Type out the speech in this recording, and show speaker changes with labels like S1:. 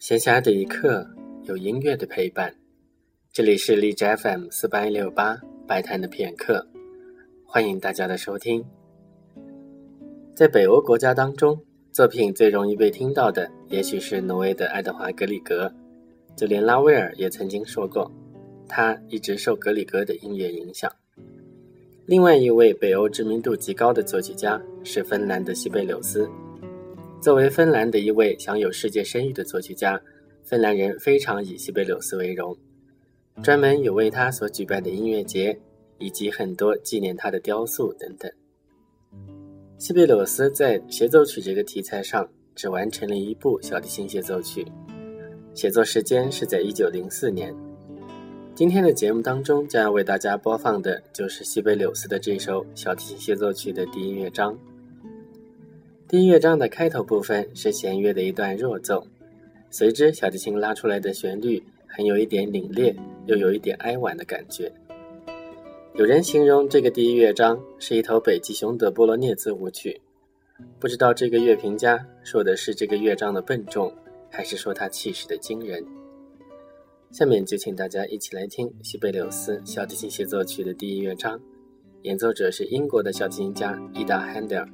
S1: 闲暇的一刻，有音乐的陪伴。这里是荔枝 FM 四八一六八白谈的片刻，欢迎大家的收听。在北欧国家当中，作品最容易被听到的，也许是挪威的爱德华·格里格。就连拉威尔也曾经说过，他一直受格里格的音乐影响。另外一位北欧知名度极高的作曲家是芬兰的西贝柳斯。作为芬兰的一位享有世界声誉的作曲家，芬兰人非常以西贝柳斯为荣，专门有为他所举办的音乐节，以及很多纪念他的雕塑等等。西贝柳斯在协奏曲这个题材上只完成了一部小提琴协奏曲，写作时间是在一九零四年。今天的节目当中将要为大家播放的就是西贝柳斯的这首小提琴协奏曲的第一乐章。第一乐章的开头部分是弦乐的一段弱奏，随之小提琴拉出来的旋律很有一点凛冽，又有一点哀婉的感觉。有人形容这个第一乐章是一头北极熊的波罗涅兹舞曲，不知道这个乐评家说的是这个乐章的笨重，还是说它气势的惊人。下面就请大家一起来听西贝柳斯小提琴协奏曲的第一乐章，演奏者是英国的小提琴家伊达·汉德尔。